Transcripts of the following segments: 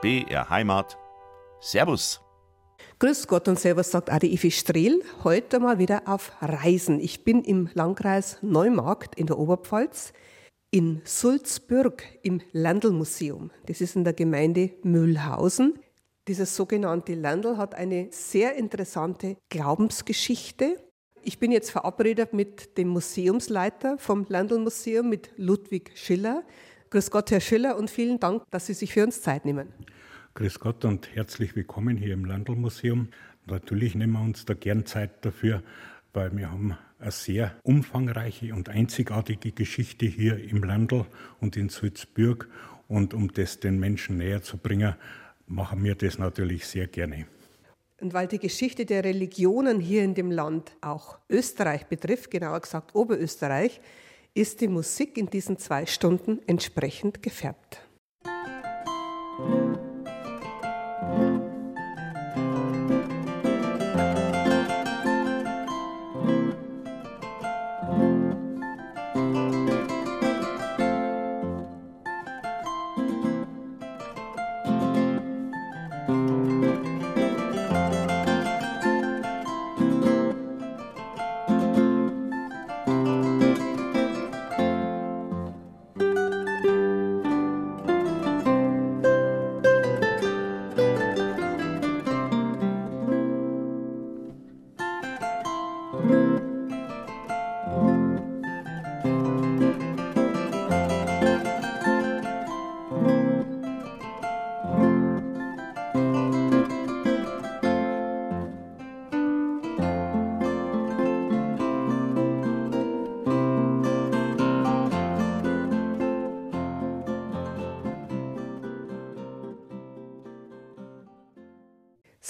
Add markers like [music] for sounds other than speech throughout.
BR Heimat. Servus. Grüß Gott und Servus, sagt Adi Ifi Strehl. Heute mal wieder auf Reisen. Ich bin im Landkreis Neumarkt in der Oberpfalz in Sulzbürg im Landl-Museum. Das ist in der Gemeinde Mühlhausen. Dieses sogenannte Landl hat eine sehr interessante Glaubensgeschichte. Ich bin jetzt verabredet mit dem Museumsleiter vom Landl-Museum, mit Ludwig Schiller. Grüß Gott, Herr Schiller, und vielen Dank, dass Sie sich für uns Zeit nehmen. Grüß Gott und herzlich willkommen hier im Landl-Museum. Natürlich nehmen wir uns da gern Zeit dafür, weil wir haben eine sehr umfangreiche und einzigartige Geschichte hier im Landl und in Sulzbürg. Und um das den Menschen näher zu bringen, machen wir das natürlich sehr gerne. Und weil die Geschichte der Religionen hier in dem Land auch Österreich betrifft, genauer gesagt Oberösterreich, ist die Musik in diesen zwei Stunden entsprechend gefärbt.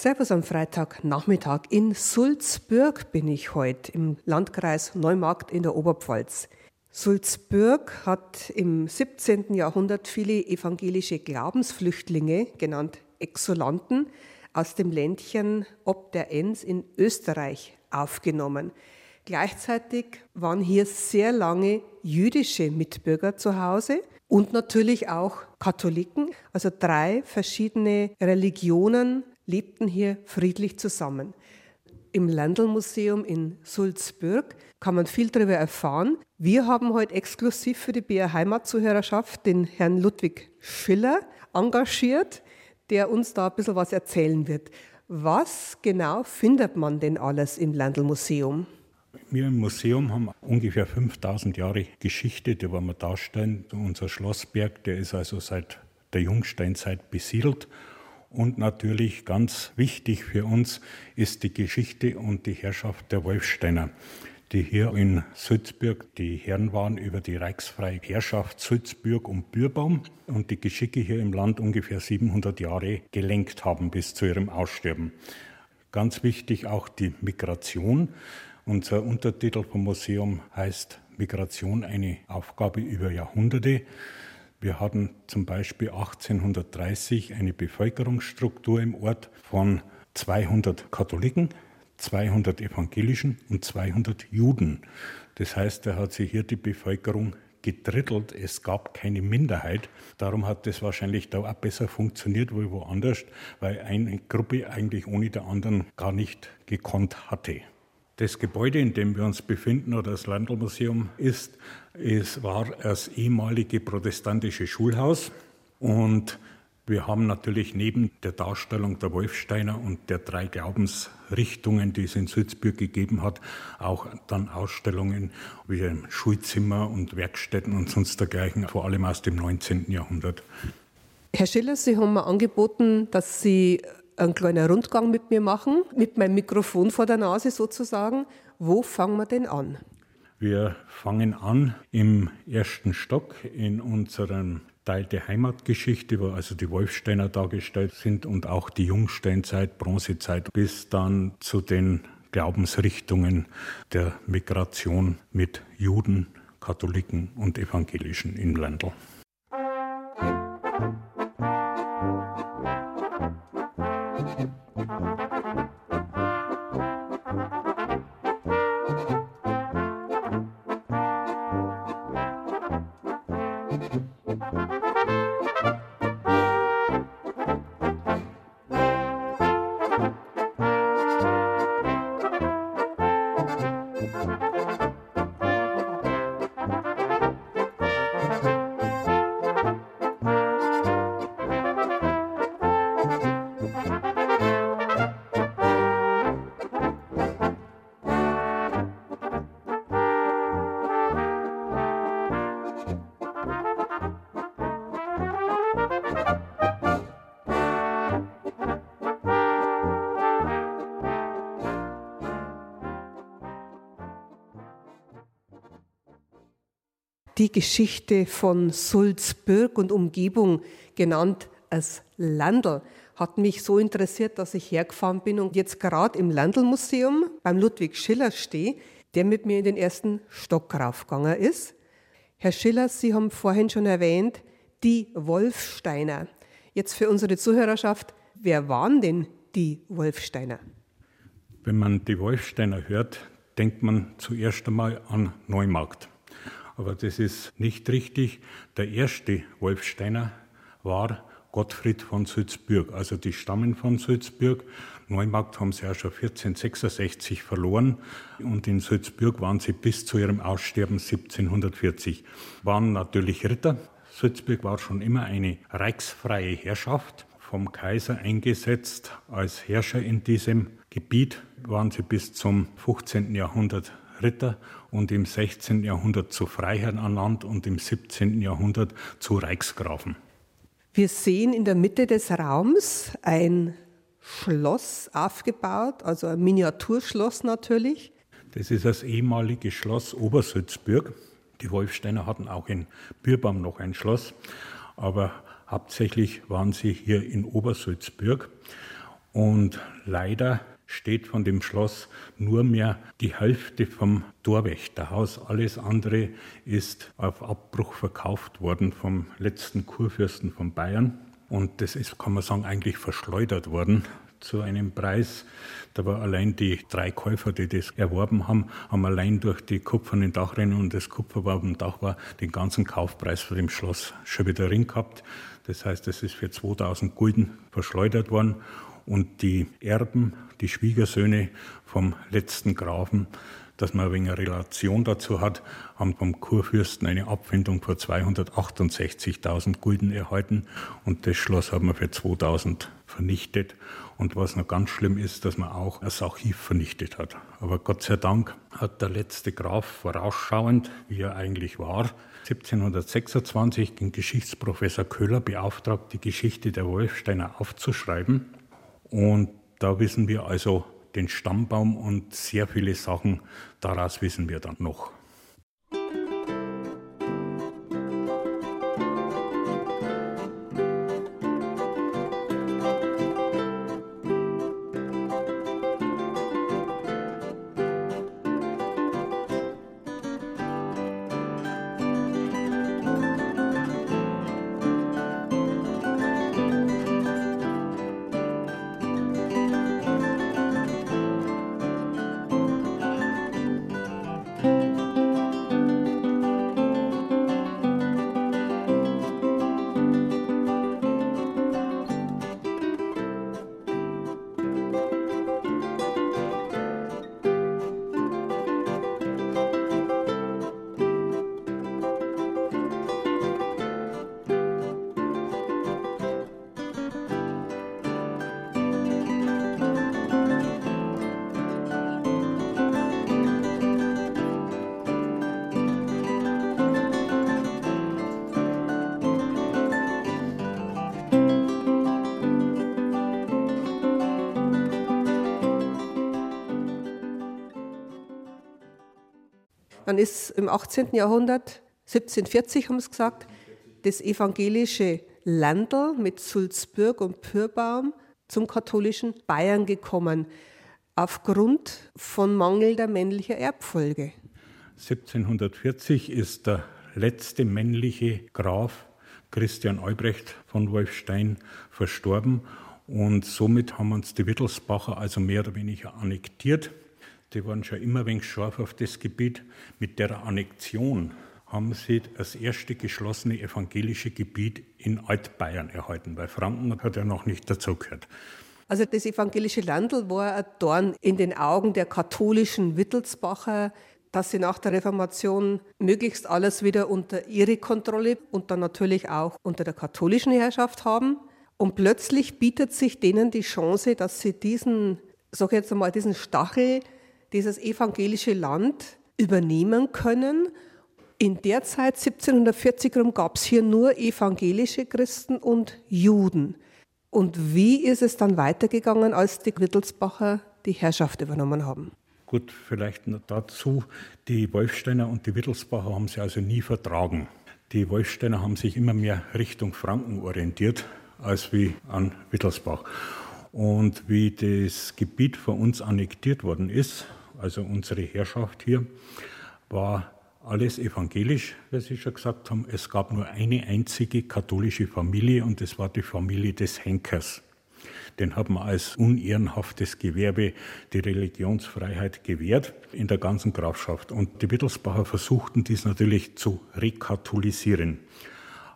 Servus am Freitagnachmittag. In Sulzbürg bin ich heute im Landkreis Neumarkt in der Oberpfalz. Sulzbürg hat im 17. Jahrhundert viele evangelische Glaubensflüchtlinge, genannt Exulanten, aus dem Ländchen ob der Enns in Österreich aufgenommen. Gleichzeitig waren hier sehr lange jüdische Mitbürger zu Hause und natürlich auch Katholiken, also drei verschiedene Religionen lebten hier friedlich zusammen. Im Landl-Museum in Sulzbürg kann man viel darüber erfahren. Wir haben heute exklusiv für die BR Heimatzuhörerschaft den Herrn Ludwig Schiller engagiert, der uns da ein bisschen was erzählen wird. Was genau findet man denn alles im Landl-Museum? Wir im Museum haben ungefähr 5000 Jahre Geschichte, die wollen wir darstellen. Unser Schlossberg, der ist also seit der Jungsteinzeit besiedelt und natürlich ganz wichtig für uns ist die Geschichte und die Herrschaft der Wolfsteiner, die hier in Sulzburg die Herren waren über die reichsfreie Herrschaft Sulzburg und Bürbaum und die Geschicke hier im Land ungefähr 700 Jahre gelenkt haben bis zu ihrem Aussterben. Ganz wichtig auch die Migration. Unser Untertitel vom Museum heißt Migration eine Aufgabe über Jahrhunderte. Wir hatten zum Beispiel 1830 eine Bevölkerungsstruktur im Ort von 200 Katholiken, 200 Evangelischen und 200 Juden. Das heißt, er hat sich hier die Bevölkerung gedrittelt. Es gab keine Minderheit. Darum hat das wahrscheinlich da auch besser funktioniert wie woanders, weil eine Gruppe eigentlich ohne der anderen gar nicht gekonnt hatte. Das Gebäude, in dem wir uns befinden, oder das Landlmuseum ist, es war das ehemalige protestantische Schulhaus. Und wir haben natürlich neben der Darstellung der Wolfsteiner und der drei Glaubensrichtungen, die es in Sulzburg gegeben hat, auch dann Ausstellungen wie Schulzimmer und Werkstätten und sonst dergleichen, vor allem aus dem 19. Jahrhundert. Herr Schiller, Sie haben mir angeboten, dass Sie einen kleinen Rundgang mit mir machen, mit meinem Mikrofon vor der Nase sozusagen. Wo fangen wir denn an? Wir fangen an im ersten Stock in unserem Teil der Heimatgeschichte, wo also die Wolfsteiner dargestellt sind und auch die Jungsteinzeit, Bronzezeit, bis dann zu den Glaubensrichtungen der Migration mit Juden, Katholiken und Evangelischen im Ländl. Die Geschichte von Sulzbürg und Umgebung, genannt als Landl, hat mich so interessiert, dass ich hergefahren bin und jetzt gerade im Landl-Museum beim Ludwig Schiller stehe, der mit mir in den ersten Stock raufgegangen ist. Herr Schiller, Sie haben vorhin schon erwähnt, die Wolfsteiner. Jetzt für unsere Zuhörerschaft, wer waren denn die Wolfsteiner? Wenn man die Wolfsteiner hört, denkt man zuerst einmal an Neumarkt. Aber das ist nicht richtig. Der erste Wolfsteiner war Gottfried von Sulzbürg. Also die stammen von Sulzbürg. Neumarkt haben sie ja schon 1466 verloren und in Sulzbürg waren sie bis zu ihrem Aussterben 1740. Waren natürlich Ritter. Sulzbürg war schon immer eine reichsfreie Herrschaft, vom Kaiser eingesetzt als Herrscher in diesem Gebiet. Waren sie bis zum 15. Jahrhundert Ritter und im 16. Jahrhundert zu Freiherren ernannt und im 17. Jahrhundert zu Reichsgrafen. Wir sehen in der Mitte des Raums ein Schloss aufgebaut, also ein Miniaturschloss natürlich. Das ist das ehemalige Schloss Obersulzbürg. Die Wolfsteiner hatten auch in Bürbaum noch ein Schloss, aber hauptsächlich waren sie hier in Obersulzbürg. Und leider steht von dem Schloss nur mehr die Hälfte vom Torwächterhaus. Alles andere ist auf Abbruch verkauft worden vom letzten Kurfürsten von Bayern. Und das ist, kann man sagen, eigentlich verschleudert worden zu einem Preis. Da war allein die drei Käufer, die das erworben haben, haben allein durch die kupfernen Dachrennen und das Kupfer war am Dach war, den ganzen Kaufpreis von dem Schloss schon wieder drin gehabt. Das heißt, es ist für 2000 Gulden verschleudert worden und die Erben, die Schwiegersöhne vom letzten Grafen, dass man wegen einer Relation dazu hat, haben vom Kurfürsten eine Abfindung für 268.000 Gulden erhalten und das Schloss haben wir für 2000 vernichtet. Und was noch ganz schlimm ist, dass man auch das Archiv vernichtet hat. Aber Gott sei Dank hat der letzte Graf vorausschauend, wie er eigentlich war, 1726 den Geschichtsprofessor Köhler beauftragt, die Geschichte der Wolfsteiner aufzuschreiben. Und da wissen wir also den Stammbaum und sehr viele Sachen daraus wissen wir dann noch. Dann ist im 18. Jahrhundert, 1740 haben sie gesagt, das evangelische Landl mit Sulzbürg und Pürbaum zum katholischen Bayern gekommen, aufgrund von mangelnder männlicher Erbfolge. 1740 ist der letzte männliche Graf Christian Albrecht von Wolfstein verstorben und somit haben uns die Wittelsbacher also mehr oder weniger annektiert. Die waren schon immer ein wenig scharf auf das Gebiet. Mit der Annexion haben sie das erste geschlossene evangelische Gebiet in Altbayern erhalten, weil Franken hat ja noch nicht dazugehört. Also das evangelische Landl war ein Dorn in den Augen der katholischen Wittelsbacher, dass sie nach der Reformation möglichst alles wieder unter ihre Kontrolle und dann natürlich auch unter der katholischen Herrschaft haben. Und plötzlich bietet sich denen die Chance, dass sie diesen, sag jetzt einmal, diesen Stachel dieses evangelische Land übernehmen können. In der Zeit 1740 gab es hier nur evangelische Christen und Juden. Und wie ist es dann weitergegangen, als die Wittelsbacher die Herrschaft übernommen haben? Gut, vielleicht dazu, die Wolfsteiner und die Wittelsbacher haben sich also nie vertragen. Die Wolfsteiner haben sich immer mehr Richtung Franken orientiert als wie an Wittelsbach. Und wie das Gebiet von uns annektiert worden ist, also unsere Herrschaft hier, war alles evangelisch, wie Sie schon gesagt haben. Es gab nur eine einzige katholische Familie und das war die Familie des Henkers. Den hat man als unehrenhaftes Gewerbe die Religionsfreiheit gewährt in der ganzen Grafschaft. Und die Wittelsbacher versuchten dies natürlich zu rekatholisieren.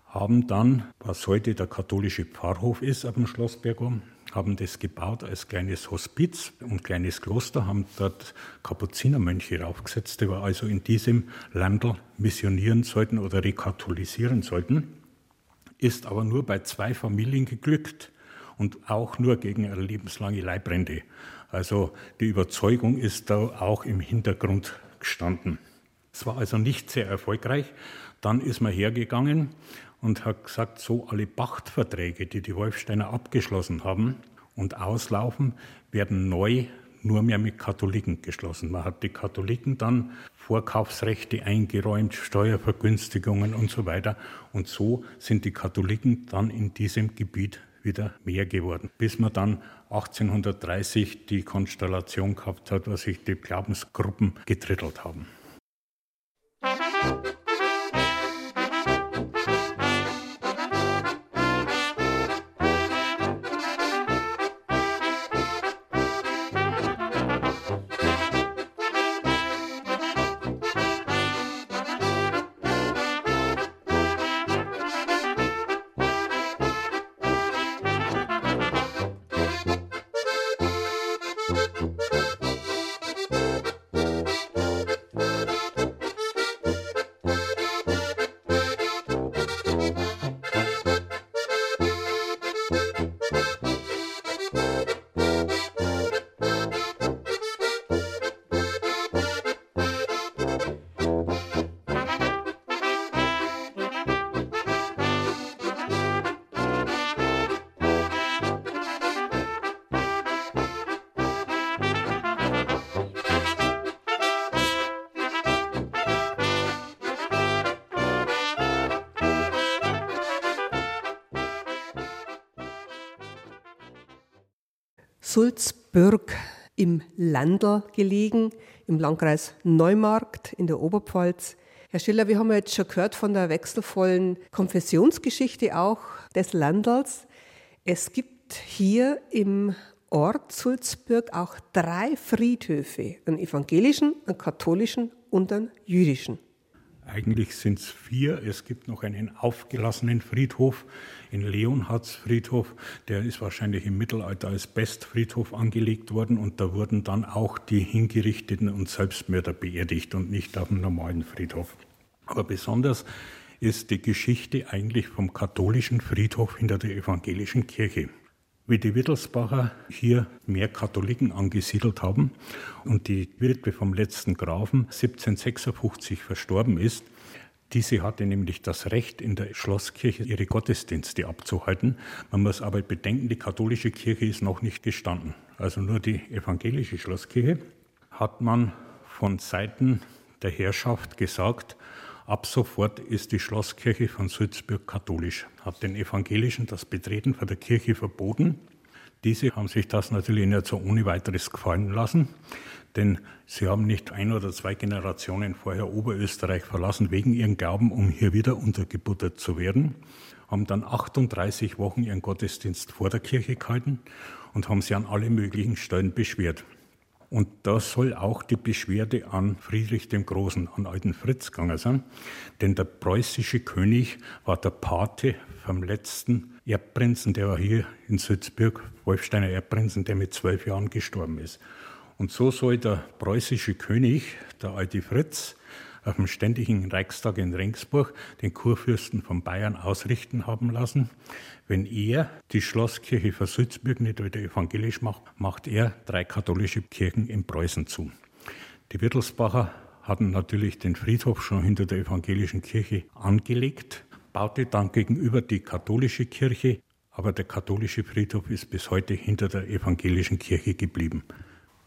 Haben dann, was heute der katholische Pfarrhof ist auf dem Schlossberg haben das gebaut als kleines Hospiz und kleines Kloster, haben dort Kapuzinermönche raufgesetzt, die also in diesem Landl missionieren sollten oder rekatholisieren sollten. Ist aber nur bei zwei Familien geglückt und auch nur gegen eine lebenslange Leibrente. Also die Überzeugung ist da auch im Hintergrund gestanden. Es war also nicht sehr erfolgreich. Dann ist man hergegangen und hat gesagt, so alle Pachtverträge, die die Wolfsteiner abgeschlossen haben und auslaufen, werden neu nur mehr mit Katholiken geschlossen. Man hat die Katholiken dann Vorkaufsrechte eingeräumt, Steuervergünstigungen und so weiter. Und so sind die Katholiken dann in diesem Gebiet wieder mehr geworden, bis man dann 1830 die Konstellation gehabt hat, dass sich die Glaubensgruppen gedrittelt haben. Sulzbürg im Landl gelegen, im Landkreis Neumarkt in der Oberpfalz. Herr Schiller, wir haben jetzt schon gehört von der wechselvollen Konfessionsgeschichte auch des Landals. Es gibt hier im Ort Sulzbürg auch drei Friedhöfe, einen evangelischen, einen katholischen und einen jüdischen. Eigentlich sind es vier. Es gibt noch einen aufgelassenen Friedhof in Leonhards Friedhof. Der ist wahrscheinlich im Mittelalter als Bestfriedhof angelegt worden und da wurden dann auch die Hingerichteten und Selbstmörder beerdigt und nicht auf dem normalen Friedhof. Aber besonders ist die Geschichte eigentlich vom katholischen Friedhof hinter der evangelischen Kirche wie die Wittelsbacher hier mehr Katholiken angesiedelt haben und die Witwe vom letzten Grafen 1756 verstorben ist, diese hatte nämlich das Recht, in der Schlosskirche ihre Gottesdienste abzuhalten. Man muss aber bedenken, die katholische Kirche ist noch nicht gestanden. Also nur die evangelische Schlosskirche hat man von Seiten der Herrschaft gesagt, Ab sofort ist die Schlosskirche von Sulzburg katholisch, hat den Evangelischen das Betreten von der Kirche verboten. Diese haben sich das natürlich nicht so ohne weiteres gefallen lassen, denn sie haben nicht ein oder zwei Generationen vorher Oberösterreich verlassen wegen ihren Glauben, um hier wieder untergebuttert zu werden, haben dann 38 Wochen ihren Gottesdienst vor der Kirche gehalten und haben sie an alle möglichen Stellen beschwert. Und da soll auch die Beschwerde an Friedrich dem Großen, an alten Fritz gegangen sein. Denn der preußische König war der Pate vom letzten Erbprinzen, der war hier in Sützburg, Wolfsteiner Erbprinzen, der mit zwölf Jahren gestorben ist. Und so soll der preußische König, der alte Fritz, auf dem ständigen Reichstag in Regensburg den Kurfürsten von Bayern ausrichten haben lassen. Wenn er die Schlosskirche von Sulzburg nicht wieder evangelisch macht, macht er drei katholische Kirchen in Preußen zu. Die Wittelsbacher hatten natürlich den Friedhof schon hinter der evangelischen Kirche angelegt, baute dann gegenüber die katholische Kirche, aber der katholische Friedhof ist bis heute hinter der evangelischen Kirche geblieben.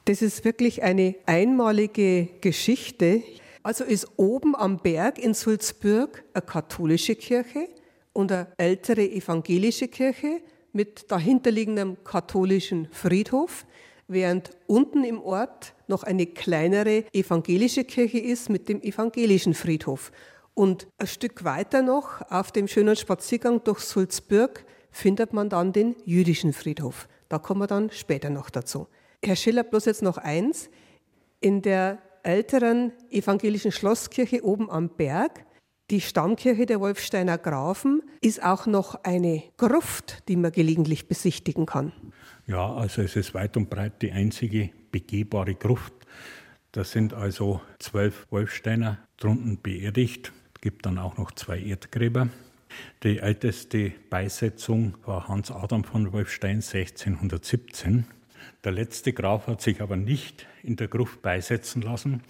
Das ist wirklich eine einmalige Geschichte. Also ist oben am Berg in Sulzbürg eine katholische Kirche und eine ältere evangelische Kirche mit dahinterliegendem katholischen Friedhof, während unten im Ort noch eine kleinere evangelische Kirche ist mit dem evangelischen Friedhof. Und ein Stück weiter noch auf dem schönen Spaziergang durch Sulzbürg findet man dann den jüdischen Friedhof. Da kommen wir dann später noch dazu. Herr Schiller, bloß jetzt noch eins. In der älteren evangelischen Schlosskirche oben am Berg, die Stammkirche der Wolfsteiner Grafen, ist auch noch eine Gruft, die man gelegentlich besichtigen kann. Ja, also es ist weit und breit die einzige begehbare Gruft. Da sind also zwölf Wolfsteiner drunten beerdigt. Es gibt dann auch noch zwei Erdgräber. Die älteste Beisetzung war Hans Adam von Wolfstein 1617. Der letzte Graf hat sich aber nicht in der Gruft beisetzen lassen,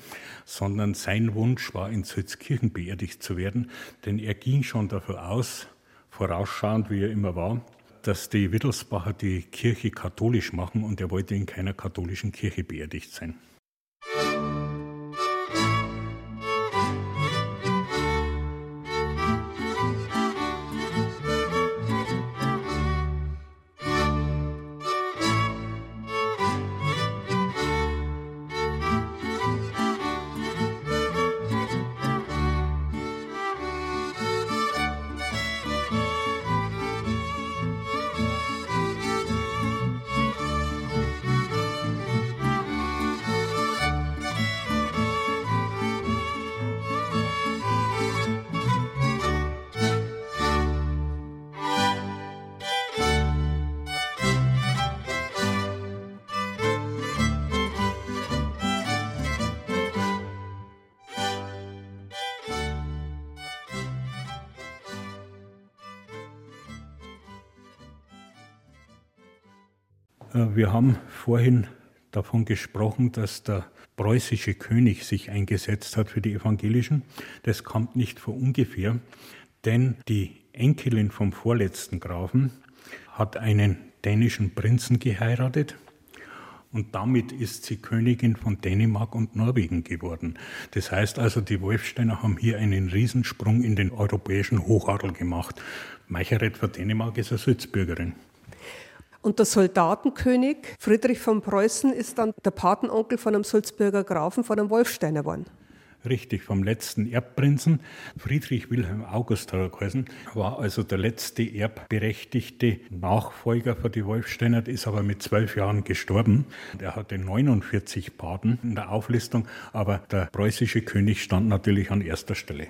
sondern sein Wunsch war, in Sulzkirchen beerdigt zu werden, denn er ging schon davon aus, vorausschauend wie er immer war, dass die Wittelsbacher die Kirche katholisch machen und er wollte in keiner katholischen Kirche beerdigt sein. Äh, wir haben vorhin davon gesprochen, dass der preußische König sich eingesetzt hat für die Evangelischen. Das kommt nicht von ungefähr, denn die Enkelin vom vorletzten Grafen hat einen dänischen Prinzen geheiratet und damit ist sie Königin von Dänemark und Norwegen geworden. Das heißt also, die Wolfsteiner haben hier einen Riesensprung in den europäischen Hochadel gemacht. Meicheret von Dänemark ist eine Sützbürgerin. Und der Soldatenkönig Friedrich von Preußen ist dann der Patenonkel von einem Sulzbürger Grafen, von einem Wolfsteiner geworden. Richtig, vom letzten Erbprinzen. Friedrich Wilhelm August war also der letzte erbberechtigte Nachfolger für die Wolfsteiner, ist aber mit zwölf Jahren gestorben. Er hatte 49 Paten in der Auflistung, aber der preußische König stand natürlich an erster Stelle.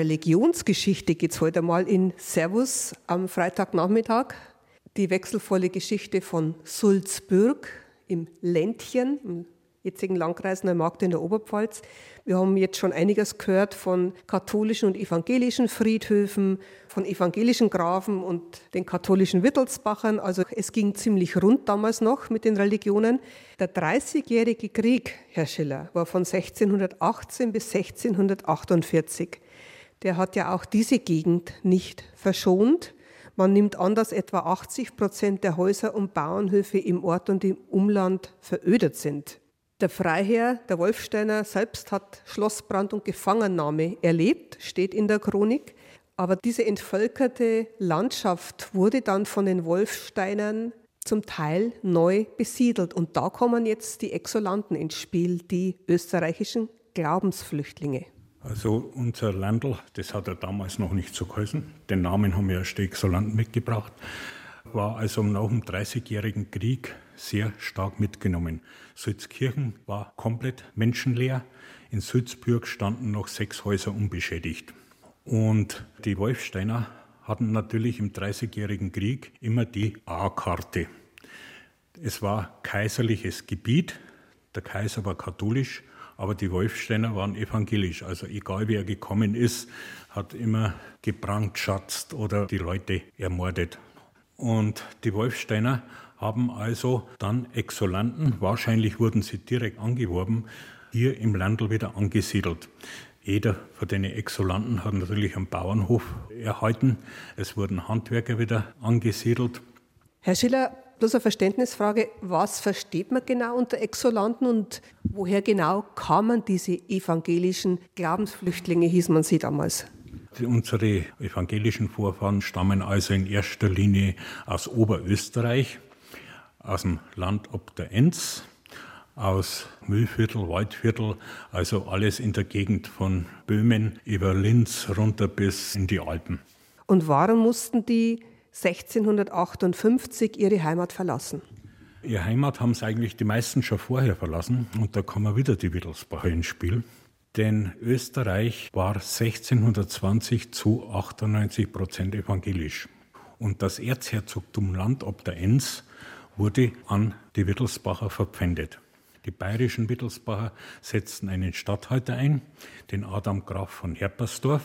Religionsgeschichte geht es heute mal in Servus am Freitagnachmittag. Die wechselvolle Geschichte von Sulzbürg im Ländchen, im jetzigen Landkreis Neumarkt in der Oberpfalz. Wir haben jetzt schon einiges gehört von katholischen und evangelischen Friedhöfen, von evangelischen Grafen und den katholischen Wittelsbachern. Also es ging ziemlich rund damals noch mit den Religionen. Der Dreißigjährige Krieg, Herr Schiller, war von 1618 bis 1648 der hat ja auch diese Gegend nicht verschont. Man nimmt an, dass etwa 80 Prozent der Häuser und Bauernhöfe im Ort und im Umland verödet sind. Der Freiherr, der Wolfsteiner selbst hat Schlossbrand und Gefangennahme erlebt, steht in der Chronik. Aber diese entvölkerte Landschaft wurde dann von den Wolfsteinern zum Teil neu besiedelt. Und da kommen jetzt die Exolanten ins Spiel, die österreichischen Glaubensflüchtlinge. Also unser Landl, das hat er damals noch nicht so geheißen, den Namen haben wir erst Exolanten mitgebracht, war also nach dem Dreißigjährigen Krieg sehr stark mitgenommen. Sulzkirchen war komplett menschenleer. In Sulzburg standen noch sechs Häuser unbeschädigt. Und die Wolfsteiner hatten natürlich im Dreißigjährigen Krieg immer die A-Karte. Es war kaiserliches Gebiet, der Kaiser war katholisch, aber die Wolfsteiner waren evangelisch. Also egal wer gekommen ist, hat immer gebrandschatzt oder die Leute ermordet. Und die Wolfsteiner haben also dann Exolanten, wahrscheinlich wurden sie direkt angeworben, hier im Landl wieder angesiedelt. Jeder von den Exolanten hat natürlich einen Bauernhof erhalten. Es wurden Handwerker wieder angesiedelt. Herr Schiller, bloß eine Verständnisfrage. Was versteht man genau unter Exolanten und woher genau kamen diese evangelischen Glaubensflüchtlinge, hieß man sie damals? Unsere evangelischen Vorfahren stammen also in erster Linie aus Oberösterreich, aus dem Land ob der Enz, aus Mühlviertel, Waldviertel, also alles in der Gegend von Böhmen über Linz runter bis in die Alpen. Und warum mussten die 1658 ihre Heimat verlassen? Ihre Heimat haben es eigentlich die meisten schon vorher verlassen und da kommen wieder die Wittelsbacher ins Spiel. Denn Österreich war 1620 zu 98 Prozent evangelisch. Und das Erzherzogtum Land ob der Enns wurde an die Wittelsbacher verpfändet. Die bayerischen Wittelsbacher setzten einen Statthalter ein, den Adam Graf von Herpersdorf.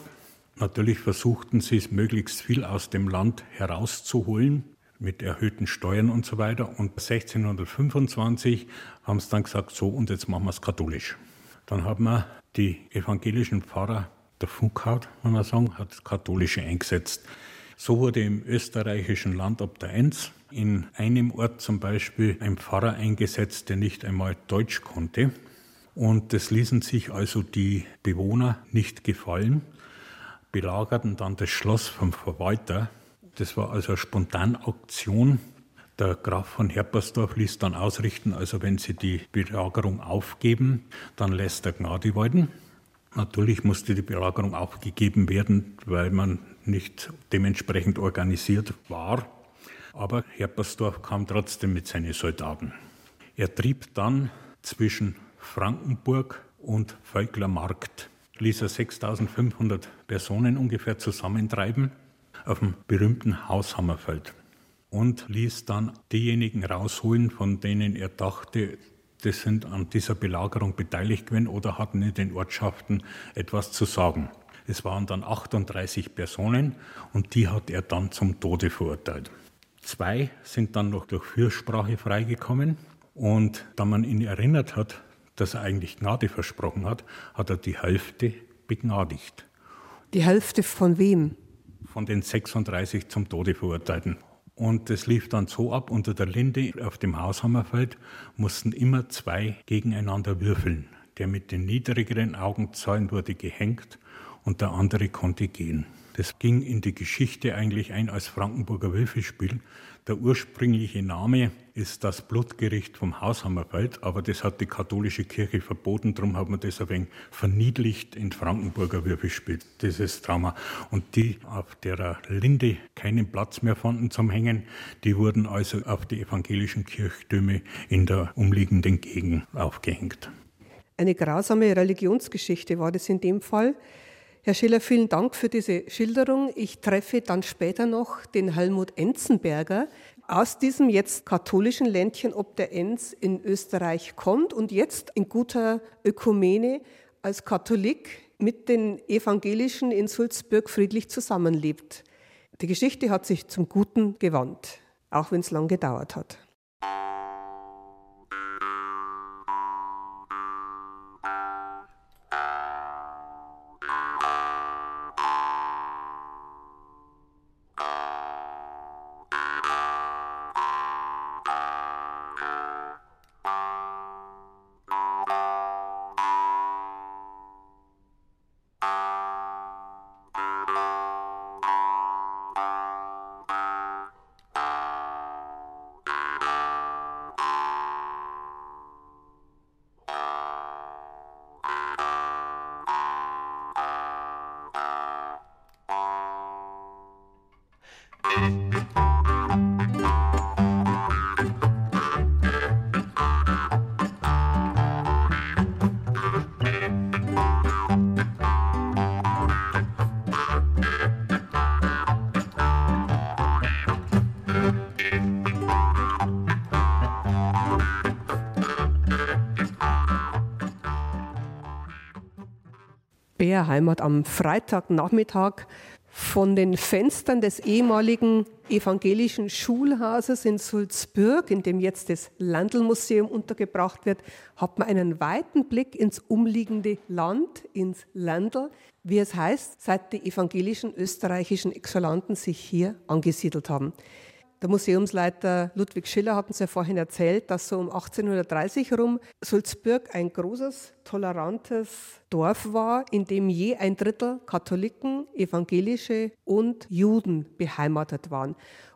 Natürlich versuchten sie es möglichst viel aus dem Land herauszuholen mit erhöhten Steuern und so weiter. Und 1625 haben sie dann gesagt, so und jetzt machen wir es katholisch. Dann haben wir die evangelischen Pfarrer, der Funkhaut, kann man sagen, hat katholische eingesetzt. So wurde im österreichischen Land ab der Enz in einem Ort zum Beispiel ein Pfarrer eingesetzt, der nicht einmal Deutsch konnte. Und das ließen sich also die Bewohner nicht gefallen, belagerten dann das Schloss vom Verwalter. Das war also eine Spontanaktion. Der Graf von Herpersdorf ließ dann ausrichten, also wenn sie die Belagerung aufgeben, dann lässt er Gnade walten. Natürlich musste die Belagerung aufgegeben werden, weil man nicht dementsprechend organisiert war. Aber Herpersdorf kam trotzdem mit seinen Soldaten. Er trieb dann zwischen Frankenburg und Völklermarkt, ließ er 6500 Personen ungefähr zusammentreiben auf dem berühmten Haushammerfeld und ließ dann diejenigen rausholen, von denen er dachte, das sind an dieser Belagerung beteiligt gewesen oder hatten in den Ortschaften etwas zu sagen. Es waren dann 38 Personen und die hat er dann zum Tode verurteilt. Zwei sind dann noch durch Fürsprache freigekommen und da man ihn erinnert hat, dass er eigentlich Gnade versprochen hat, hat er die Hälfte begnadigt. Die Hälfte von wem? Von den 36 zum Tode verurteilten. Und das lief dann so ab, unter der Linde auf dem Haushammerfeld mussten immer zwei gegeneinander würfeln. Der mit den niedrigeren Augenzahlen wurde gehängt und der andere konnte gehen. Das ging in die Geschichte eigentlich ein als Frankenburger Würfelspiel. Der ursprüngliche Name ist das Blutgericht vom Haushammerfeld, aber das hat die katholische Kirche verboten, darum hat man das ein wenig verniedlicht in Frankenburger Würfelspiel, dieses Trauma. Und die, auf der Linde keinen Platz mehr fanden zum Hängen, die wurden also auf die evangelischen Kirchtürme in der umliegenden Gegend aufgehängt. Eine grausame Religionsgeschichte war das in dem Fall. Herr Schiller, vielen Dank für diese Schilderung. Ich treffe dann später noch den Helmut Enzenberger aus diesem jetzt katholischen Ländchen ob der Enz in Österreich kommt und jetzt in guter Ökumene als Katholik mit den Evangelischen in Sulzburg friedlich zusammenlebt. Die Geschichte hat sich zum Guten gewandt, auch wenn es lang gedauert hat. Bärheimat am Freitagnachmittag von den Fenstern des ehemaligen evangelischen Schulhauses in Sulzbürg, in dem jetzt das Landl-Museum untergebracht wird, hat man einen weiten Blick ins umliegende Land, ins Landl, wie es heißt, seit die evangelischen österreichischen Exulanten sich hier angesiedelt haben. Der Museumsleiter Ludwig Schiller hat uns ja vorhin erzählt, dass so um 1830 herum Sulzbürg ein großes, tolerantes Dorf war, in dem je ein Drittel Katholiken, Evangelische und Juden beheimatet waren.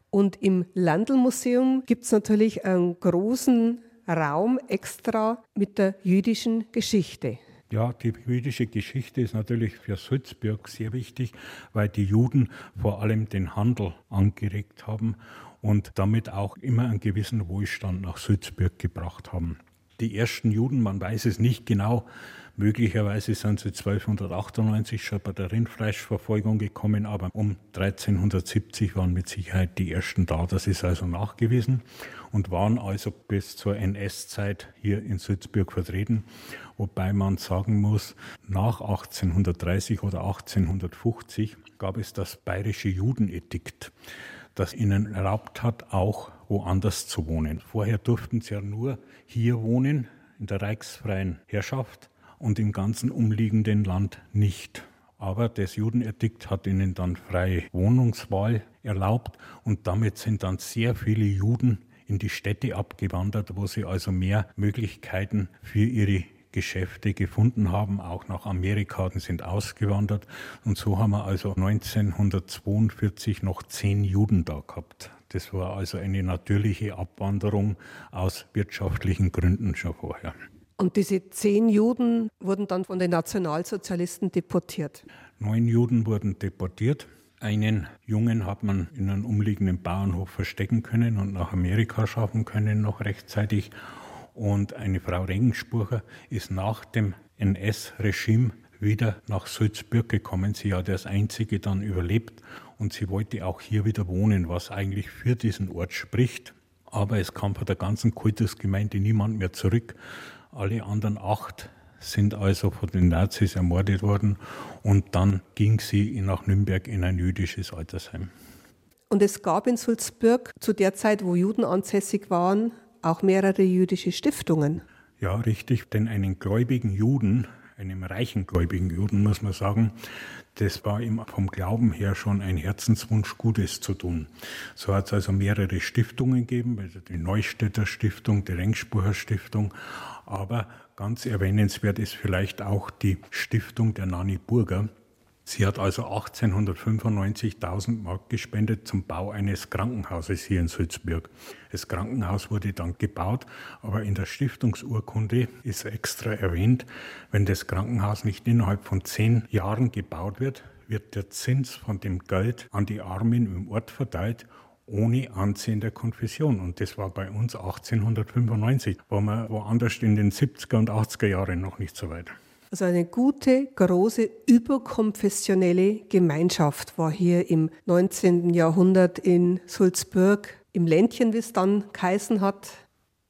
Und im Landl-Museum gibt es natürlich einen großen Raum extra mit der jüdischen Geschichte. Ja, die jüdische Geschichte ist natürlich für Sulzbürg sehr wichtig, weil die Juden vor allem den Handel angeregt haben und damit auch immer einen gewissen Wohlstand nach Sulzburg gebracht haben. Die ersten Juden, man weiß es nicht genau, möglicherweise sind sie 1298 schon bei der Rindfleischverfolgung gekommen, aber um 1370 waren mit Sicherheit die ersten da, das ist also nachgewiesen und waren also bis zur NS-Zeit hier in Sulzburg vertreten, wobei man sagen muss, nach 1830 oder 1850 gab es das bayerische Judenedikt das ihnen erlaubt hat, auch woanders zu wohnen. Vorher durften sie ja nur hier wohnen, in der reichsfreien Herrschaft und im ganzen umliegenden Land nicht. Aber das Judenedikt hat ihnen dann freie Wohnungswahl erlaubt und damit sind dann sehr viele Juden in die Städte abgewandert, wo sie also mehr Möglichkeiten für ihre Geschäfte gefunden haben, auch nach Amerika und sind ausgewandert. Und so haben wir also 1942 noch zehn Juden da gehabt. Das war also eine natürliche Abwanderung aus wirtschaftlichen Gründen schon vorher. Und diese zehn Juden wurden dann von den Nationalsozialisten deportiert? Neun Juden wurden deportiert. Einen Jungen hat man in einem umliegenden Bauernhof verstecken können und nach Amerika schaffen können, noch rechtzeitig. Und eine Frau Regensburger ist nach dem NS-Regime wieder nach Sulzburg gekommen. Sie hat als einzige dann überlebt und sie wollte auch hier wieder wohnen, was eigentlich für diesen Ort spricht. Aber es kam von der ganzen Kultusgemeinde niemand mehr zurück. Alle anderen acht sind also von den Nazis ermordet worden und dann ging sie nach Nürnberg in ein jüdisches Altersheim. Und es gab in Sulzburg zu der Zeit, wo Juden ansässig waren, auch mehrere jüdische Stiftungen. Ja, richtig, denn einen gläubigen Juden, einem reichen gläubigen Juden, muss man sagen, das war ihm vom Glauben her schon ein Herzenswunsch, Gutes zu tun. So hat es also mehrere Stiftungen gegeben, also die Neustädter Stiftung, die Rengspurer Stiftung, aber ganz erwähnenswert ist vielleicht auch die Stiftung der Nanny Burger, Sie hat also 1895.000 Mark gespendet zum Bau eines Krankenhauses hier in Sulzburg. Das Krankenhaus wurde dann gebaut, aber in der Stiftungsurkunde ist extra erwähnt, wenn das Krankenhaus nicht innerhalb von zehn Jahren gebaut wird, wird der Zins von dem Geld an die Armen im Ort verteilt ohne Ansehen der Konfession. Und das war bei uns 1895, war man woanders in den 70er und 80er Jahren noch nicht so weit. Also eine gute, große, überkonfessionelle Gemeinschaft war hier im 19. Jahrhundert in Sulzburg, im Ländchen, wie es dann geheißen hat.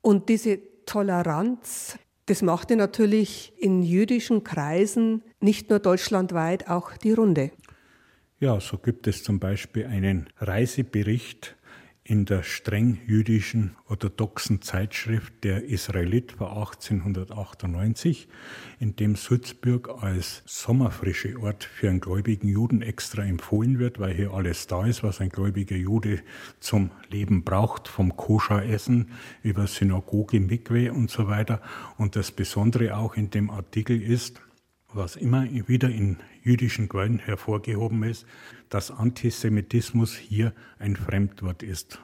Und diese Toleranz, das machte natürlich in jüdischen Kreisen nicht nur deutschlandweit auch die Runde. Ja, so gibt es zum Beispiel einen Reisebericht in der streng jüdischen orthodoxen Zeitschrift Der Israelit von 1898, in dem Sulzburg als sommerfrische Ort für einen gläubigen Juden extra empfohlen wird, weil hier alles da ist, was ein gläubiger Jude zum Leben braucht, vom Koscher-Essen über Synagoge, Mikwe und so weiter. Und das Besondere auch in dem Artikel ist, was immer wieder in jüdischen Quellen hervorgehoben ist, dass Antisemitismus hier ein Fremdwort ist.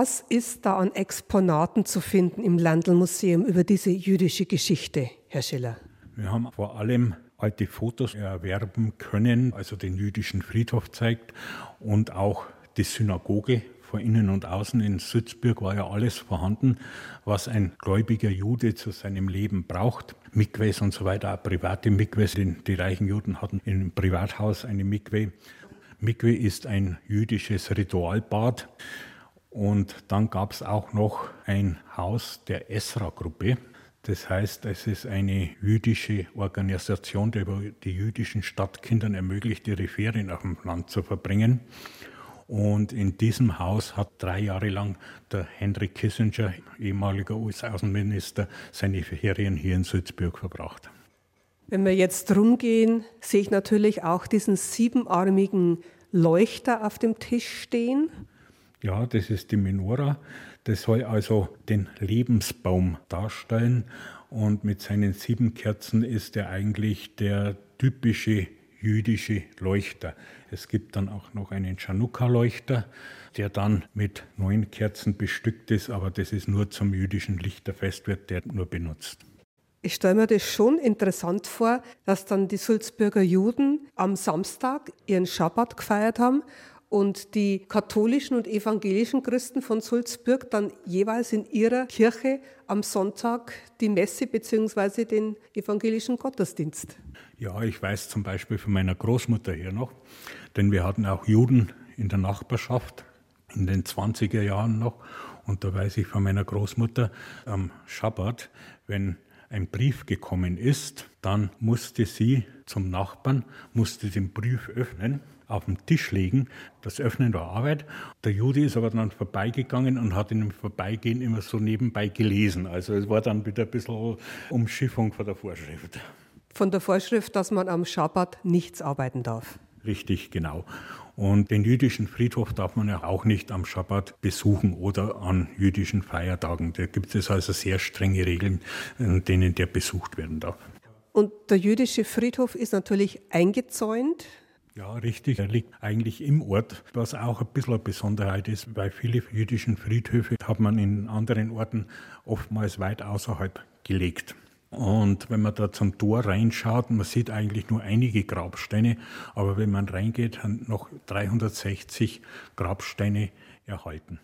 Was ist da an Exponaten zu finden im Landl-Museum über diese jüdische Geschichte, Herr Schiller? Wir haben vor allem alte Fotos erwerben können, also den jüdischen Friedhof zeigt und auch die Synagoge von innen und außen. In Sützburg war ja alles vorhanden, was ein gläubiger Jude zu seinem Leben braucht. Mikwees und so weiter, auch private Mikwees. Die reichen Juden hatten im Privathaus eine Mikwe. Mikwe ist ein jüdisches Ritualbad. Und dann gab es auch noch ein Haus der Esra-Gruppe. Das heißt, es ist eine jüdische Organisation, die die jüdischen Stadtkindern ermöglicht, ihre Ferien auf dem Land zu verbringen. Und in diesem Haus hat drei Jahre lang der Henry Kissinger, ehemaliger US-Außenminister, seine Ferien hier in Salzburg verbracht. Wenn wir jetzt rumgehen, sehe ich natürlich auch diesen siebenarmigen Leuchter auf dem Tisch stehen. Ja, das ist die Menora. Das soll also den Lebensbaum darstellen. Und mit seinen sieben Kerzen ist er eigentlich der typische jüdische Leuchter. Es gibt dann auch noch einen Chanukka-Leuchter, der dann mit neun Kerzen bestückt ist, aber das ist nur zum jüdischen Lichterfest, wird der nur benutzt. Ich stelle mir das schon interessant vor, dass dann die Sulzburger Juden am Samstag ihren Schabbat gefeiert haben und die katholischen und evangelischen Christen von Sulzburg dann jeweils in ihrer Kirche am Sonntag die Messe bzw. den evangelischen Gottesdienst. Ja, ich weiß zum Beispiel von meiner Großmutter hier noch, denn wir hatten auch Juden in der Nachbarschaft in den 20er Jahren noch. Und da weiß ich von meiner Großmutter am Schabbat, wenn ein Brief gekommen ist, dann musste sie zum Nachbarn, musste den Brief öffnen auf den Tisch legen. Das Öffnen war Arbeit. Der Jude ist aber dann vorbeigegangen und hat in dem Vorbeigehen immer so nebenbei gelesen. Also es war dann wieder ein bisschen Umschiffung von der Vorschrift. Von der Vorschrift, dass man am Schabbat nichts arbeiten darf. Richtig, genau. Und den jüdischen Friedhof darf man ja auch nicht am Schabbat besuchen oder an jüdischen Feiertagen. Da gibt es also sehr strenge Regeln, in denen der besucht werden darf. Und der jüdische Friedhof ist natürlich eingezäunt. Ja, richtig. Er liegt eigentlich im Ort, was auch ein bisschen eine Besonderheit ist, weil viele jüdischen Friedhöfe hat man in anderen Orten oftmals weit außerhalb gelegt. Und wenn man da zum Tor reinschaut, man sieht eigentlich nur einige Grabsteine, aber wenn man reingeht, sind noch 360 Grabsteine erhalten.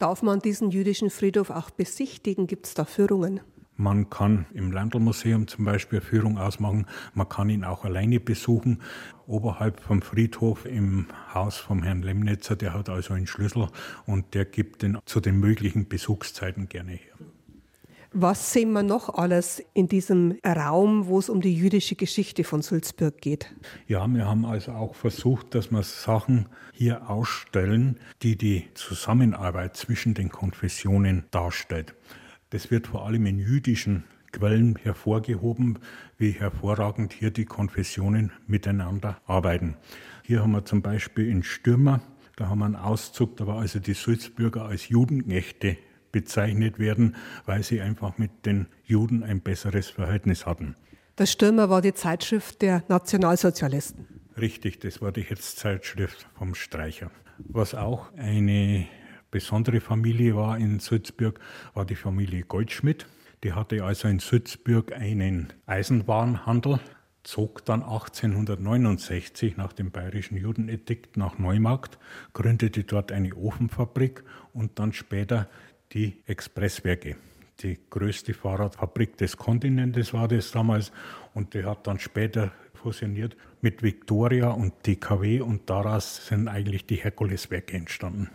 Darf man diesen jüdischen Friedhof auch besichtigen? Gibt es da Führungen? Man kann im Landl-Museum zum Beispiel eine Führung ausmachen. Man kann ihn auch alleine besuchen. Oberhalb vom Friedhof im Haus vom Herrn Lemnitzer, der hat also einen Schlüssel und der gibt den zu den möglichen Besuchszeiten gerne her. Was sehen wir noch alles in diesem Raum, wo es um die jüdische Geschichte von Sulzburg geht? Ja, wir haben also auch versucht, dass wir Sachen hier ausstellen, die die Zusammenarbeit zwischen den Konfessionen darstellt. Das wird vor allem in jüdischen Quellen hervorgehoben, wie hervorragend hier die Konfessionen miteinander arbeiten. Hier haben wir zum Beispiel in Stürmer, da haben wir einen Auszug, da war also die Sulzbürger als Judenknechte bezeichnet werden, weil sie einfach mit den Juden ein besseres Verhältnis hatten. Der Stürmer war die Zeitschrift der Nationalsozialisten. Richtig, das war die Hetzzeitschrift vom Streicher. Was auch eine besondere Familie war in Sulzburg, war die Familie Goldschmidt. Die hatte also in Sulzburg einen Eisenwarenhandel, zog dann 1869 nach dem bayerischen Judenedikt nach Neumarkt, gründete dort eine Ofenfabrik und dann später die Expresswerke. Die größte Fahrradfabrik des Kontinentes war das damals und die hat dann später fusioniert mit Victoria und DKW und daraus sind eigentlich die Herkuleswerke entstanden.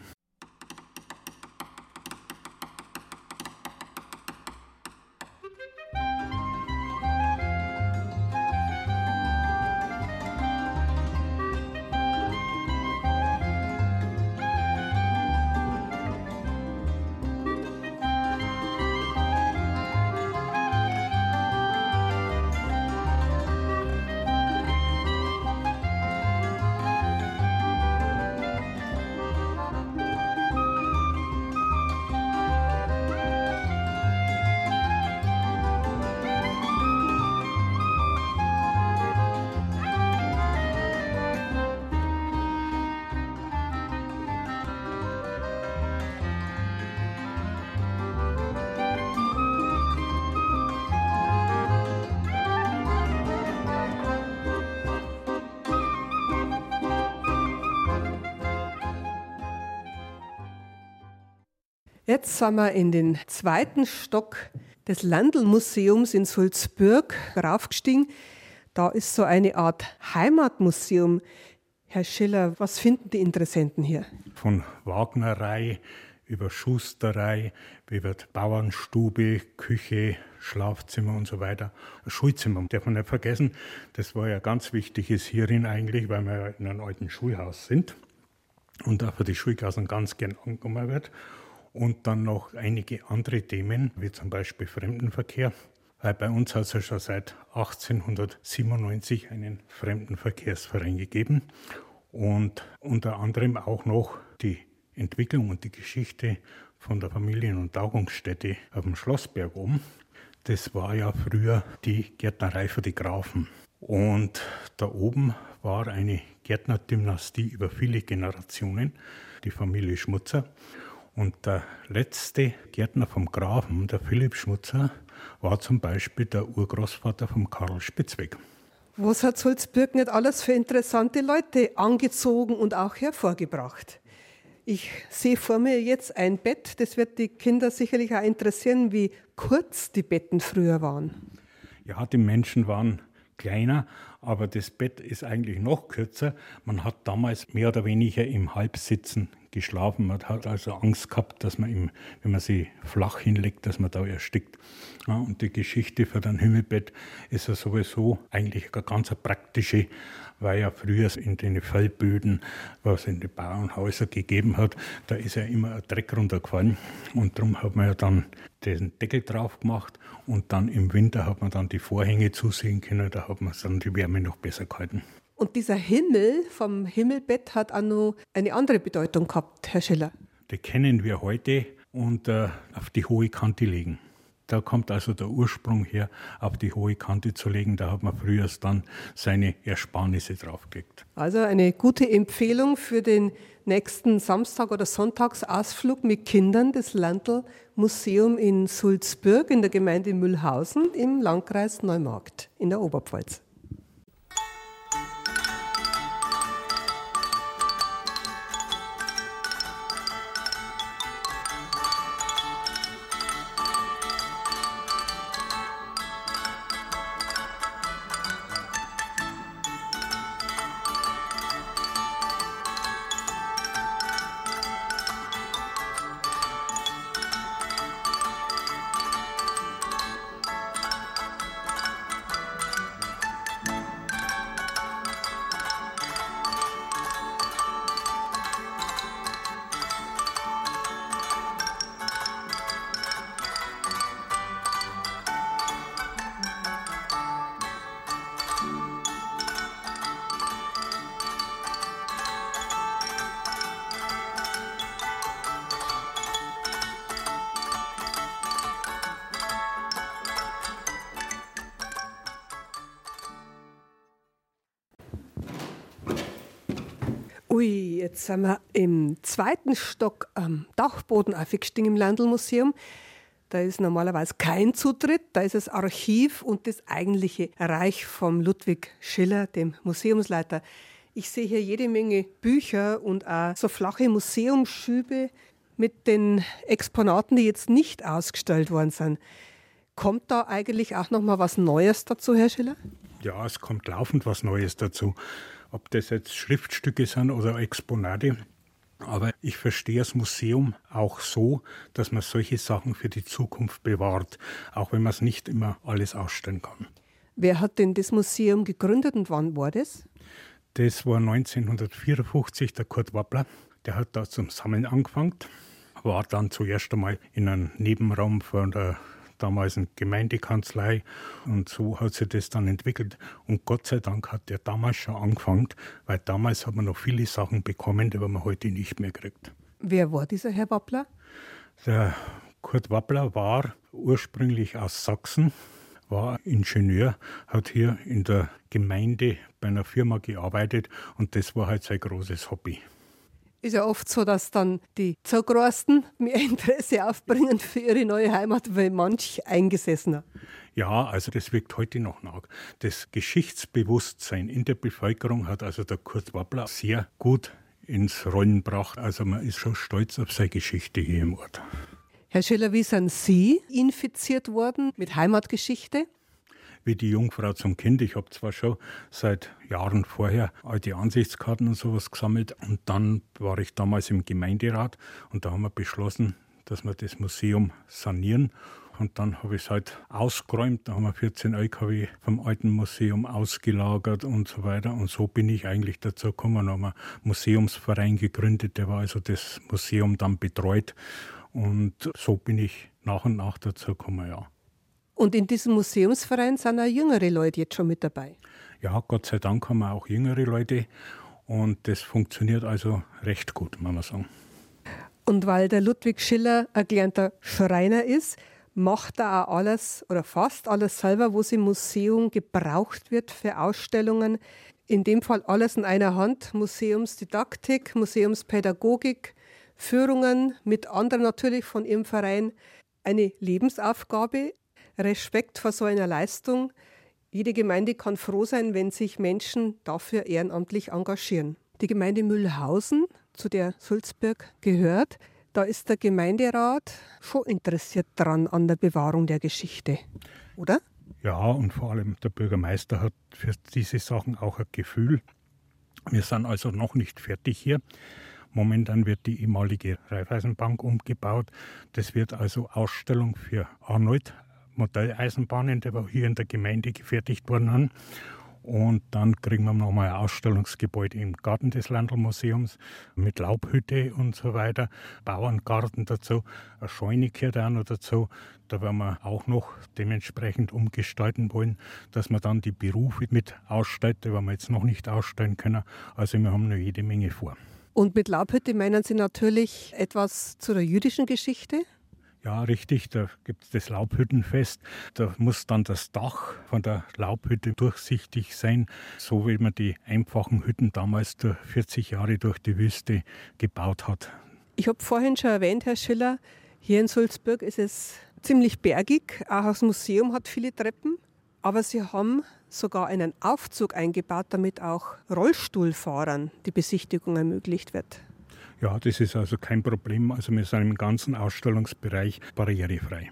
Jetzt sind wir in den zweiten Stock des Landl-Museums in Sulzbürg raufgestiegen. Da ist so eine Art Heimatmuseum. Herr Schiller, was finden die Interessenten hier? Von Wagnerei über Schusterei, über Bauernstube, Küche, Schlafzimmer und so weiter. Schulzimmer darf man nicht vergessen. Das war ja ganz wichtiges hierin eigentlich, weil wir in einem alten Schulhaus sind und da für die Schulklassen ganz gern angekommen wird. Und dann noch einige andere Themen, wie zum Beispiel Fremdenverkehr. Weil bei uns hat es ja schon seit 1897 einen Fremdenverkehrsverein gegeben und unter anderem auch noch die Entwicklung und die Geschichte von der Familien- und Tauchungsstätte auf dem Schlossberg oben. Das war ja früher die Gärtnerei für die Grafen. Und da oben war eine Gärtnerdynastie über viele Generationen, die Familie Schmutzer. Und der letzte Gärtner vom Grafen, der Philipp Schmutzer, war zum Beispiel der Urgroßvater von Karl Spitzweg. Was hat Sulzbürg nicht alles für interessante Leute angezogen und auch hervorgebracht? Ich sehe vor mir jetzt ein Bett, das wird die Kinder sicherlich auch interessieren, wie kurz die Betten früher waren. Ja, die Menschen waren kleiner, aber das Bett ist eigentlich noch kürzer. Man hat damals mehr oder weniger im Halbsitzen geschlafen. Man hat also Angst gehabt, dass man, im, wenn man sie flach hinlegt, dass man da erstickt. Ja, und die Geschichte für ein Himmelbett ist ja sowieso eigentlich eine ganz praktische, weil ja früher in den Fellböden, was in den Bauernhäusern gegeben hat, da ist ja immer ein Dreck runtergefallen. Und darum hat man ja dann den Deckel drauf gemacht und dann im Winter hat man dann die Vorhänge zusehen können, da hat man dann die Wärme noch besser gehalten. Und dieser Himmel vom Himmelbett hat auch noch eine andere Bedeutung gehabt, Herr Schiller. Die kennen wir heute und äh, auf die hohe Kante legen. Da kommt also der Ursprung her, auf die hohe Kante zu legen. Da hat man früher dann seine Ersparnisse draufgelegt. Also eine gute Empfehlung für den nächsten Samstag- oder Sonntagsausflug mit Kindern des Landl Museum in Sulzbürg in der Gemeinde Mühlhausen im Landkreis Neumarkt in der Oberpfalz. Jetzt sind wir im zweiten Stock am Dachboden aufgestiegen im Landl-Museum. Da ist normalerweise kein Zutritt, da ist das Archiv und das eigentliche Reich vom Ludwig Schiller, dem Museumsleiter. Ich sehe hier jede Menge Bücher und auch so flache Museumsschübe mit den Exponaten, die jetzt nicht ausgestellt worden sind. Kommt da eigentlich auch noch mal was Neues dazu, Herr Schiller? Ja, es kommt laufend was Neues dazu ob das jetzt Schriftstücke sind oder Exponate. Aber ich verstehe das Museum auch so, dass man solche Sachen für die Zukunft bewahrt, auch wenn man es nicht immer alles ausstellen kann. Wer hat denn das Museum gegründet und wann war das? Das war 1954 der Kurt Wappler. Der hat da zum Sammeln angefangen, war dann zuerst einmal in einem Nebenraum von der damals eine Gemeindekanzlei und so hat sich das dann entwickelt. Und Gott sei Dank hat der damals schon angefangen, weil damals hat man noch viele Sachen bekommen, die man heute nicht mehr kriegt. Wer war dieser Herr Wappler? Der Kurt Wappler war ursprünglich aus Sachsen, war Ingenieur, hat hier in der Gemeinde bei einer Firma gearbeitet und das war halt sein großes Hobby. Ist ja oft so, dass dann die Zugrosten mehr [laughs] Interesse aufbringen für ihre neue Heimat, weil manch eingesessener. Ja, also das wirkt heute noch nach. Das Geschichtsbewusstsein in der Bevölkerung hat also der Kurt Wappler sehr gut ins Rollen gebracht. Also man ist schon stolz auf seine Geschichte hier im Ort. Herr Schiller, wie sind Sie infiziert worden mit Heimatgeschichte? Wie die Jungfrau zum Kind. Ich habe zwar schon seit Jahren vorher alte Ansichtskarten und sowas gesammelt und dann war ich damals im Gemeinderat und da haben wir beschlossen, dass wir das Museum sanieren. Und dann habe ich es halt ausgeräumt. Da haben wir 14 LKW vom alten Museum ausgelagert und so weiter. Und so bin ich eigentlich dazu gekommen. Dann haben wir einen Museumsverein gegründet, der war also das Museum dann betreut. Und so bin ich nach und nach dazu gekommen, ja. Und in diesem Museumsverein sind auch jüngere Leute jetzt schon mit dabei? Ja, Gott sei Dank haben wir auch jüngere Leute. Und das funktioniert also recht gut, muss man sagen. Und weil der Ludwig Schiller ein gelernter Schreiner ist, macht er auch alles oder fast alles selber, wo es im Museum gebraucht wird für Ausstellungen. In dem Fall alles in einer Hand. Museumsdidaktik, Museumspädagogik, Führungen mit anderen natürlich von ihrem Verein. Eine Lebensaufgabe, Respekt vor so einer Leistung. Jede Gemeinde kann froh sein, wenn sich Menschen dafür ehrenamtlich engagieren. Die Gemeinde Mühlhausen zu der Sulzburg gehört, da ist der Gemeinderat schon interessiert dran an der Bewahrung der Geschichte, oder? Ja, und vor allem der Bürgermeister hat für diese Sachen auch ein Gefühl. Wir sind also noch nicht fertig hier. Momentan wird die ehemalige Raiffeisenbank umgebaut. Das wird also Ausstellung für Arnold Modelleisenbahnen, der war hier in der Gemeinde gefertigt worden. Und dann kriegen wir nochmal ein Ausstellungsgebäude im Garten des Landlmuseums mit Laubhütte und so weiter, Bauerngarten dazu, eine Scheune gehört auch noch dazu. Da werden wir auch noch dementsprechend umgestalten wollen, dass wir dann die Berufe mit ausstellt, die wir jetzt noch nicht ausstellen können. Also wir haben noch jede Menge vor. Und mit Laubhütte meinen Sie natürlich etwas zu der jüdischen Geschichte? Ja, richtig, da gibt es das Laubhüttenfest. Da muss dann das Dach von der Laubhütte durchsichtig sein, so wie man die einfachen Hütten damals 40 Jahre durch die Wüste gebaut hat. Ich habe vorhin schon erwähnt, Herr Schiller, hier in Sulzburg ist es ziemlich bergig. Auch das Museum hat viele Treppen. Aber Sie haben sogar einen Aufzug eingebaut, damit auch Rollstuhlfahrern die Besichtigung ermöglicht wird. Ja, das ist also kein Problem. Also wir sind im ganzen Ausstellungsbereich barrierefrei.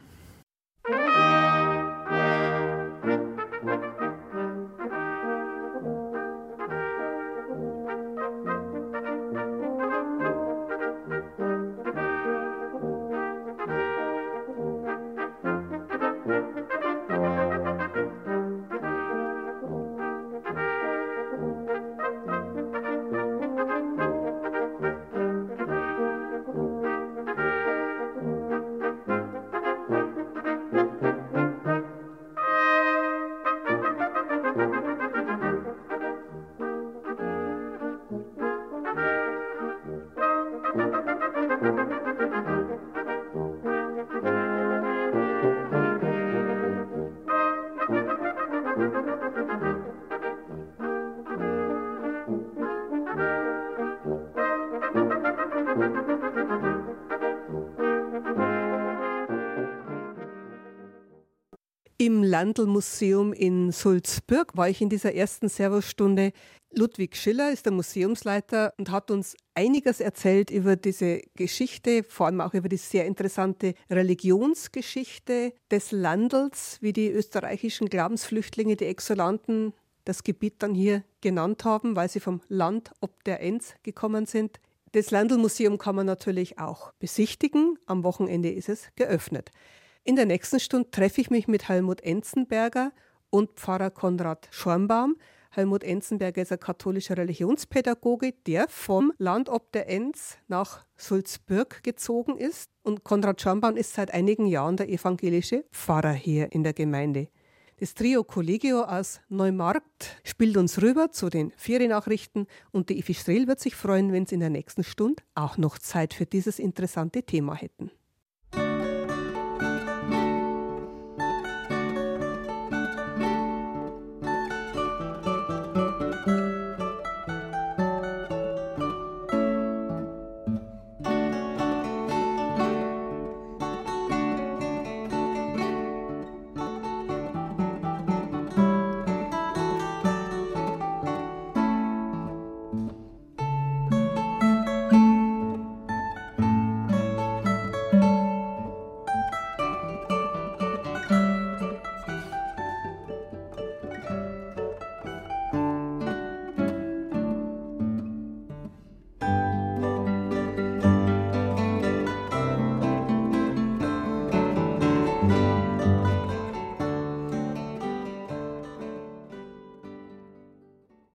Landl-Museum in Sulzburg war ich in dieser ersten Servostunde. Ludwig Schiller ist der Museumsleiter und hat uns einiges erzählt über diese Geschichte, vor allem auch über die sehr interessante Religionsgeschichte des Landls, wie die österreichischen Glaubensflüchtlinge, die Exolanten, das Gebiet dann hier genannt haben, weil sie vom Land ob der Enz gekommen sind. Das Landl-Museum kann man natürlich auch besichtigen. Am Wochenende ist es geöffnet. In der nächsten Stunde treffe ich mich mit Helmut Enzenberger und Pfarrer Konrad Schornbaum. Helmut Enzenberger ist ein katholischer Religionspädagoge, der vom Land ob der Enz nach Sulzburg gezogen ist. Und Konrad Schornbaum ist seit einigen Jahren der evangelische Pfarrer hier in der Gemeinde. Das Trio Collegio aus Neumarkt spielt uns rüber zu den Feriennachrichten und die Ifi Strehl wird sich freuen, wenn Sie in der nächsten Stunde auch noch Zeit für dieses interessante Thema hätten.